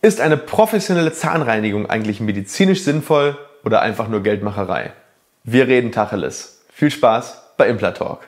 Ist eine professionelle Zahnreinigung eigentlich medizinisch sinnvoll oder einfach nur Geldmacherei? Wir reden Tacheles. Viel Spaß bei Implatalk.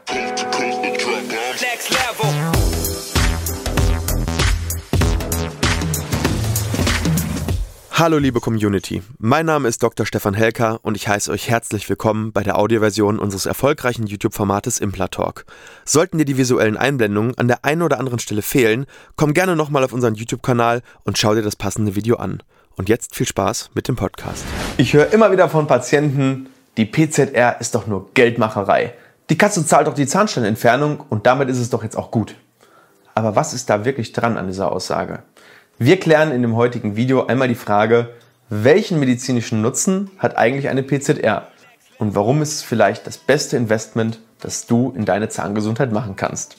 Hallo liebe Community, mein Name ist Dr. Stefan Helker und ich heiße euch herzlich willkommen bei der Audioversion unseres erfolgreichen YouTube-Formates Implatalk. Sollten dir die visuellen Einblendungen an der einen oder anderen Stelle fehlen, komm gerne nochmal auf unseren YouTube-Kanal und schau dir das passende Video an. Und jetzt viel Spaß mit dem Podcast. Ich höre immer wieder von Patienten, die PZR ist doch nur Geldmacherei. Die Katze zahlt doch die Zahnsteinentfernung und damit ist es doch jetzt auch gut. Aber was ist da wirklich dran an dieser Aussage? Wir klären in dem heutigen Video einmal die Frage, welchen medizinischen Nutzen hat eigentlich eine PZR und warum ist es vielleicht das beste Investment, das du in deine Zahngesundheit machen kannst.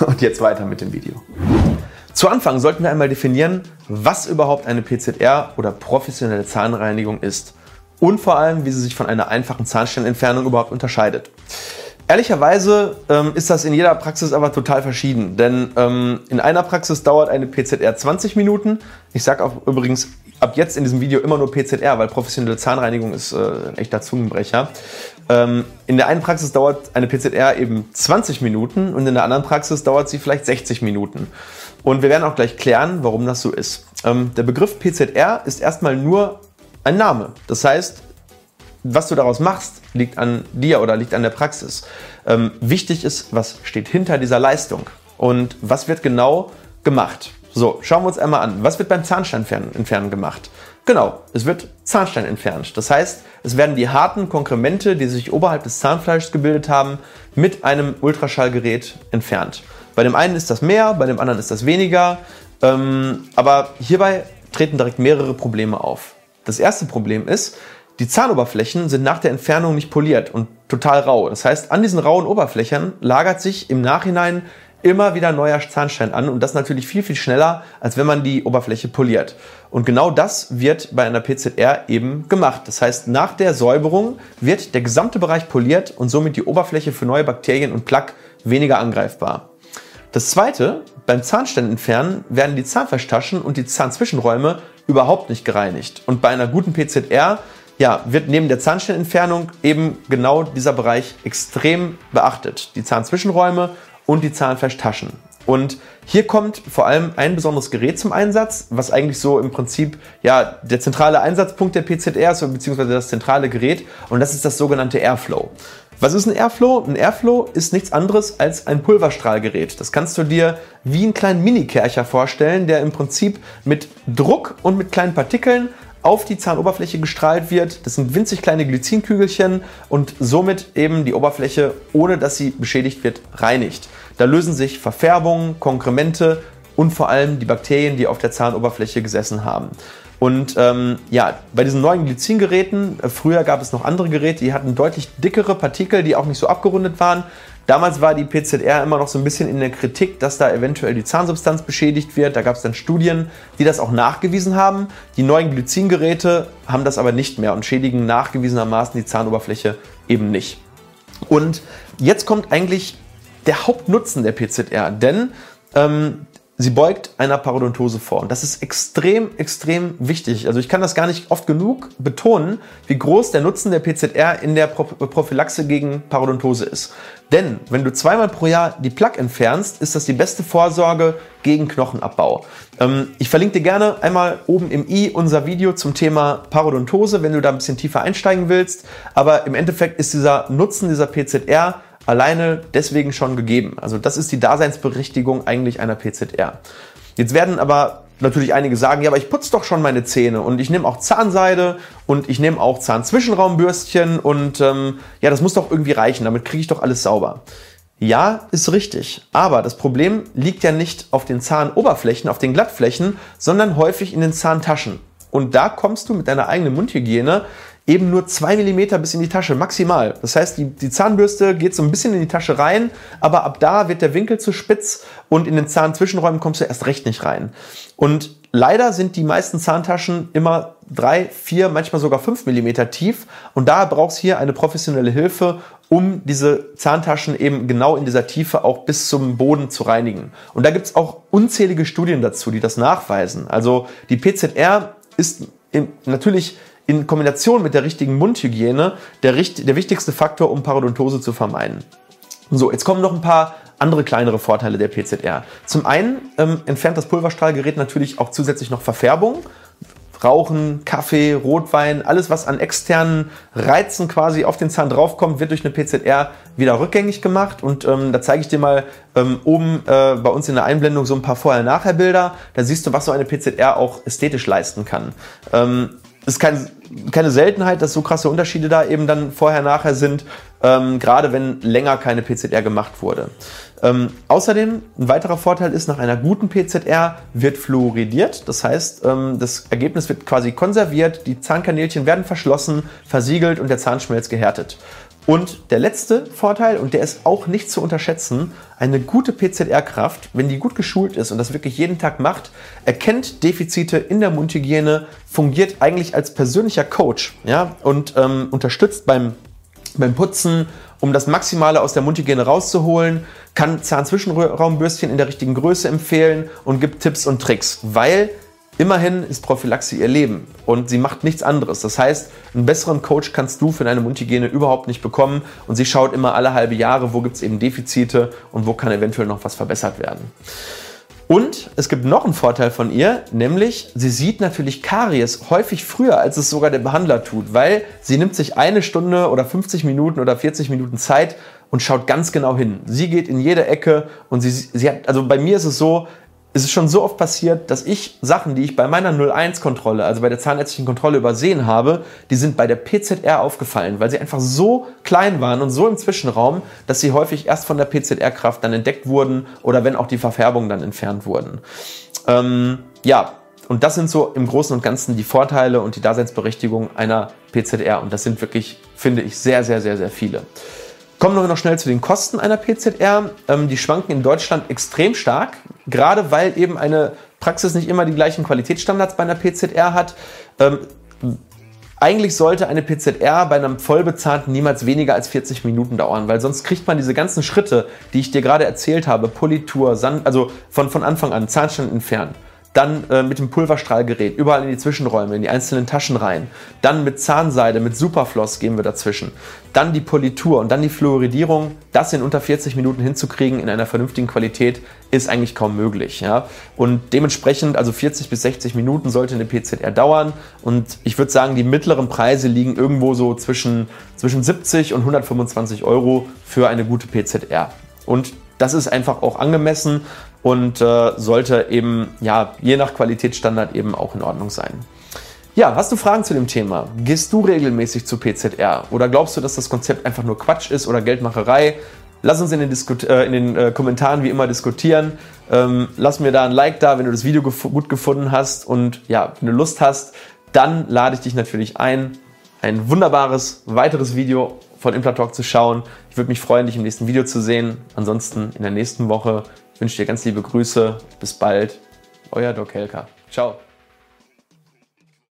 Und jetzt weiter mit dem Video. Zu Anfang sollten wir einmal definieren, was überhaupt eine PZR oder professionelle Zahnreinigung ist und vor allem, wie sie sich von einer einfachen Zahnsteinentfernung überhaupt unterscheidet. Ehrlicherweise ähm, ist das in jeder Praxis aber total verschieden, denn ähm, in einer Praxis dauert eine PZR 20 Minuten. Ich sage auch übrigens ab jetzt in diesem Video immer nur PZR, weil professionelle Zahnreinigung ist äh, ein echter Zungenbrecher. Ähm, in der einen Praxis dauert eine PZR eben 20 Minuten und in der anderen Praxis dauert sie vielleicht 60 Minuten. Und wir werden auch gleich klären, warum das so ist. Ähm, der Begriff PZR ist erstmal nur ein Name. Das heißt, was du daraus machst, liegt an dir oder liegt an der Praxis. Ähm, wichtig ist, was steht hinter dieser Leistung und was wird genau gemacht. So, schauen wir uns einmal an. Was wird beim Zahnstein entfernen gemacht? Genau, es wird Zahnstein entfernt. Das heißt, es werden die harten Konkremente, die sich oberhalb des Zahnfleisches gebildet haben, mit einem Ultraschallgerät entfernt. Bei dem einen ist das mehr, bei dem anderen ist das weniger. Ähm, aber hierbei treten direkt mehrere Probleme auf. Das erste Problem ist, die Zahnoberflächen sind nach der Entfernung nicht poliert und total rau. Das heißt, an diesen rauen Oberflächen lagert sich im Nachhinein immer wieder neuer Zahnstein an und das natürlich viel, viel schneller, als wenn man die Oberfläche poliert. Und genau das wird bei einer PZR eben gemacht. Das heißt, nach der Säuberung wird der gesamte Bereich poliert und somit die Oberfläche für neue Bakterien und Plaque weniger angreifbar. Das zweite, beim Zahnstein entfernen werden die Zahnfleischtaschen und die Zahnzwischenräume überhaupt nicht gereinigt. Und bei einer guten PZR ja, wird neben der Zahnsteinentfernung eben genau dieser Bereich extrem beachtet. Die Zahnzwischenräume und die Zahnfleischtaschen. Und hier kommt vor allem ein besonderes Gerät zum Einsatz, was eigentlich so im Prinzip ja, der zentrale Einsatzpunkt der PZR ist, beziehungsweise das zentrale Gerät. Und das ist das sogenannte Airflow. Was ist ein Airflow? Ein Airflow ist nichts anderes als ein Pulverstrahlgerät. Das kannst du dir wie einen kleinen Mini-Kercher vorstellen, der im Prinzip mit Druck und mit kleinen Partikeln auf die Zahnoberfläche gestrahlt wird. Das sind winzig kleine Glycinkügelchen und somit eben die Oberfläche, ohne dass sie beschädigt wird, reinigt. Da lösen sich Verfärbungen, Konkremente und vor allem die Bakterien, die auf der Zahnoberfläche gesessen haben. Und ähm, ja, bei diesen neuen Glycingeräten, äh, früher gab es noch andere Geräte, die hatten deutlich dickere Partikel, die auch nicht so abgerundet waren. Damals war die PZR immer noch so ein bisschen in der Kritik, dass da eventuell die Zahnsubstanz beschädigt wird. Da gab es dann Studien, die das auch nachgewiesen haben. Die neuen Glycingeräte haben das aber nicht mehr und schädigen nachgewiesenermaßen die Zahnoberfläche eben nicht. Und jetzt kommt eigentlich der Hauptnutzen der PZR, denn ähm, sie beugt einer Parodontose vor. Und das ist extrem, extrem wichtig. Also ich kann das gar nicht oft genug betonen, wie groß der Nutzen der PZR in der Prophylaxe gegen Parodontose ist. Denn wenn du zweimal pro Jahr die Plaque entfernst, ist das die beste Vorsorge gegen Knochenabbau. Ähm, ich verlinke dir gerne einmal oben im i unser Video zum Thema Parodontose, wenn du da ein bisschen tiefer einsteigen willst. Aber im Endeffekt ist dieser Nutzen dieser PZR alleine deswegen schon gegeben. Also das ist die Daseinsberechtigung eigentlich einer PZR. Jetzt werden aber natürlich einige sagen, ja, aber ich putze doch schon meine Zähne und ich nehme auch Zahnseide und ich nehme auch Zahnzwischenraumbürstchen und ähm, ja, das muss doch irgendwie reichen, damit kriege ich doch alles sauber. Ja, ist richtig. Aber das Problem liegt ja nicht auf den Zahnoberflächen, auf den Glattflächen, sondern häufig in den Zahntaschen. und da kommst du mit deiner eigenen Mundhygiene eben nur zwei Millimeter bis in die Tasche, maximal. Das heißt, die, die Zahnbürste geht so ein bisschen in die Tasche rein, aber ab da wird der Winkel zu spitz und in den Zahnzwischenräumen kommst du erst recht nicht rein. Und leider sind die meisten Zahntaschen immer drei, vier, manchmal sogar fünf Millimeter tief und da brauchst du hier eine professionelle Hilfe, um diese Zahntaschen eben genau in dieser Tiefe auch bis zum Boden zu reinigen. Und da gibt's auch unzählige Studien dazu, die das nachweisen. Also die PZR ist natürlich in Kombination mit der richtigen Mundhygiene der, der wichtigste Faktor, um Parodontose zu vermeiden. So, jetzt kommen noch ein paar andere kleinere Vorteile der PZR. Zum einen ähm, entfernt das Pulverstrahlgerät natürlich auch zusätzlich noch Verfärbung. Rauchen, Kaffee, Rotwein, alles was an externen Reizen quasi auf den Zahn draufkommt, wird durch eine PZR wieder rückgängig gemacht. Und ähm, da zeige ich dir mal ähm, oben äh, bei uns in der Einblendung so ein paar Vorher-Nachher-Bilder. Da siehst du, was so eine PZR auch ästhetisch leisten kann. Ähm, ist kein, keine Seltenheit, dass so krasse Unterschiede da eben dann vorher nachher sind, ähm, gerade wenn länger keine PZR gemacht wurde. Ähm, außerdem, ein weiterer Vorteil ist, nach einer guten PZR wird fluoridiert. Das heißt, ähm, das Ergebnis wird quasi konserviert, die Zahnkanälchen werden verschlossen, versiegelt und der Zahnschmelz gehärtet. Und der letzte Vorteil, und der ist auch nicht zu unterschätzen, eine gute PZR-Kraft, wenn die gut geschult ist und das wirklich jeden Tag macht, erkennt Defizite in der Mundhygiene, fungiert eigentlich als persönlicher Coach ja, und ähm, unterstützt beim, beim Putzen, um das Maximale aus der Mundhygiene rauszuholen, kann Zahnzwischenraumbürstchen in der richtigen Größe empfehlen und gibt Tipps und Tricks, weil Immerhin ist Prophylaxe ihr Leben und sie macht nichts anderes. Das heißt, einen besseren Coach kannst du für deine Mundhygiene überhaupt nicht bekommen und sie schaut immer alle halbe Jahre, wo gibt es eben Defizite und wo kann eventuell noch was verbessert werden. Und es gibt noch einen Vorteil von ihr, nämlich sie sieht natürlich Karies häufig früher, als es sogar der Behandler tut, weil sie nimmt sich eine Stunde oder 50 Minuten oder 40 Minuten Zeit und schaut ganz genau hin. Sie geht in jede Ecke und sie, sie hat, also bei mir ist es so, es ist schon so oft passiert, dass ich Sachen, die ich bei meiner 01-Kontrolle, also bei der zahnärztlichen Kontrolle übersehen habe, die sind bei der PZR aufgefallen, weil sie einfach so klein waren und so im Zwischenraum, dass sie häufig erst von der PZR-Kraft dann entdeckt wurden oder wenn auch die Verfärbungen dann entfernt wurden. Ähm, ja, und das sind so im Großen und Ganzen die Vorteile und die Daseinsberechtigung einer PZR. Und das sind wirklich, finde ich, sehr, sehr, sehr, sehr viele. Kommen wir noch schnell zu den Kosten einer PZR. Ähm, die schwanken in Deutschland extrem stark, gerade weil eben eine Praxis nicht immer die gleichen Qualitätsstandards bei einer PZR hat. Ähm, eigentlich sollte eine PZR bei einem Vollbezahlten niemals weniger als 40 Minuten dauern, weil sonst kriegt man diese ganzen Schritte, die ich dir gerade erzählt habe, Politur, Sand, also von, von Anfang an, Zahnstand entfernen, dann äh, mit dem Pulverstrahlgerät überall in die Zwischenräume, in die einzelnen Taschen rein. Dann mit Zahnseide, mit Superfloss gehen wir dazwischen. Dann die Politur und dann die Fluoridierung. Das in unter 40 Minuten hinzukriegen in einer vernünftigen Qualität ist eigentlich kaum möglich. Ja? Und dementsprechend, also 40 bis 60 Minuten sollte eine PZR dauern. Und ich würde sagen, die mittleren Preise liegen irgendwo so zwischen, zwischen 70 und 125 Euro für eine gute PZR. Und das ist einfach auch angemessen und äh, sollte eben, ja, je nach Qualitätsstandard eben auch in Ordnung sein. Ja, hast du Fragen zu dem Thema? Gehst du regelmäßig zu PZR oder glaubst du, dass das Konzept einfach nur Quatsch ist oder Geldmacherei? Lass uns in den, Disku äh, in den äh, Kommentaren wie immer diskutieren. Ähm, lass mir da ein Like da, wenn du das Video gef gut gefunden hast und ja, wenn du Lust hast, dann lade ich dich natürlich ein, ein wunderbares weiteres Video von Implatalk zu schauen. Ich würde mich freuen, dich im nächsten Video zu sehen. Ansonsten in der nächsten Woche wünsche dir ganz liebe Grüße. Bis bald. Euer Doc Helka. Ciao.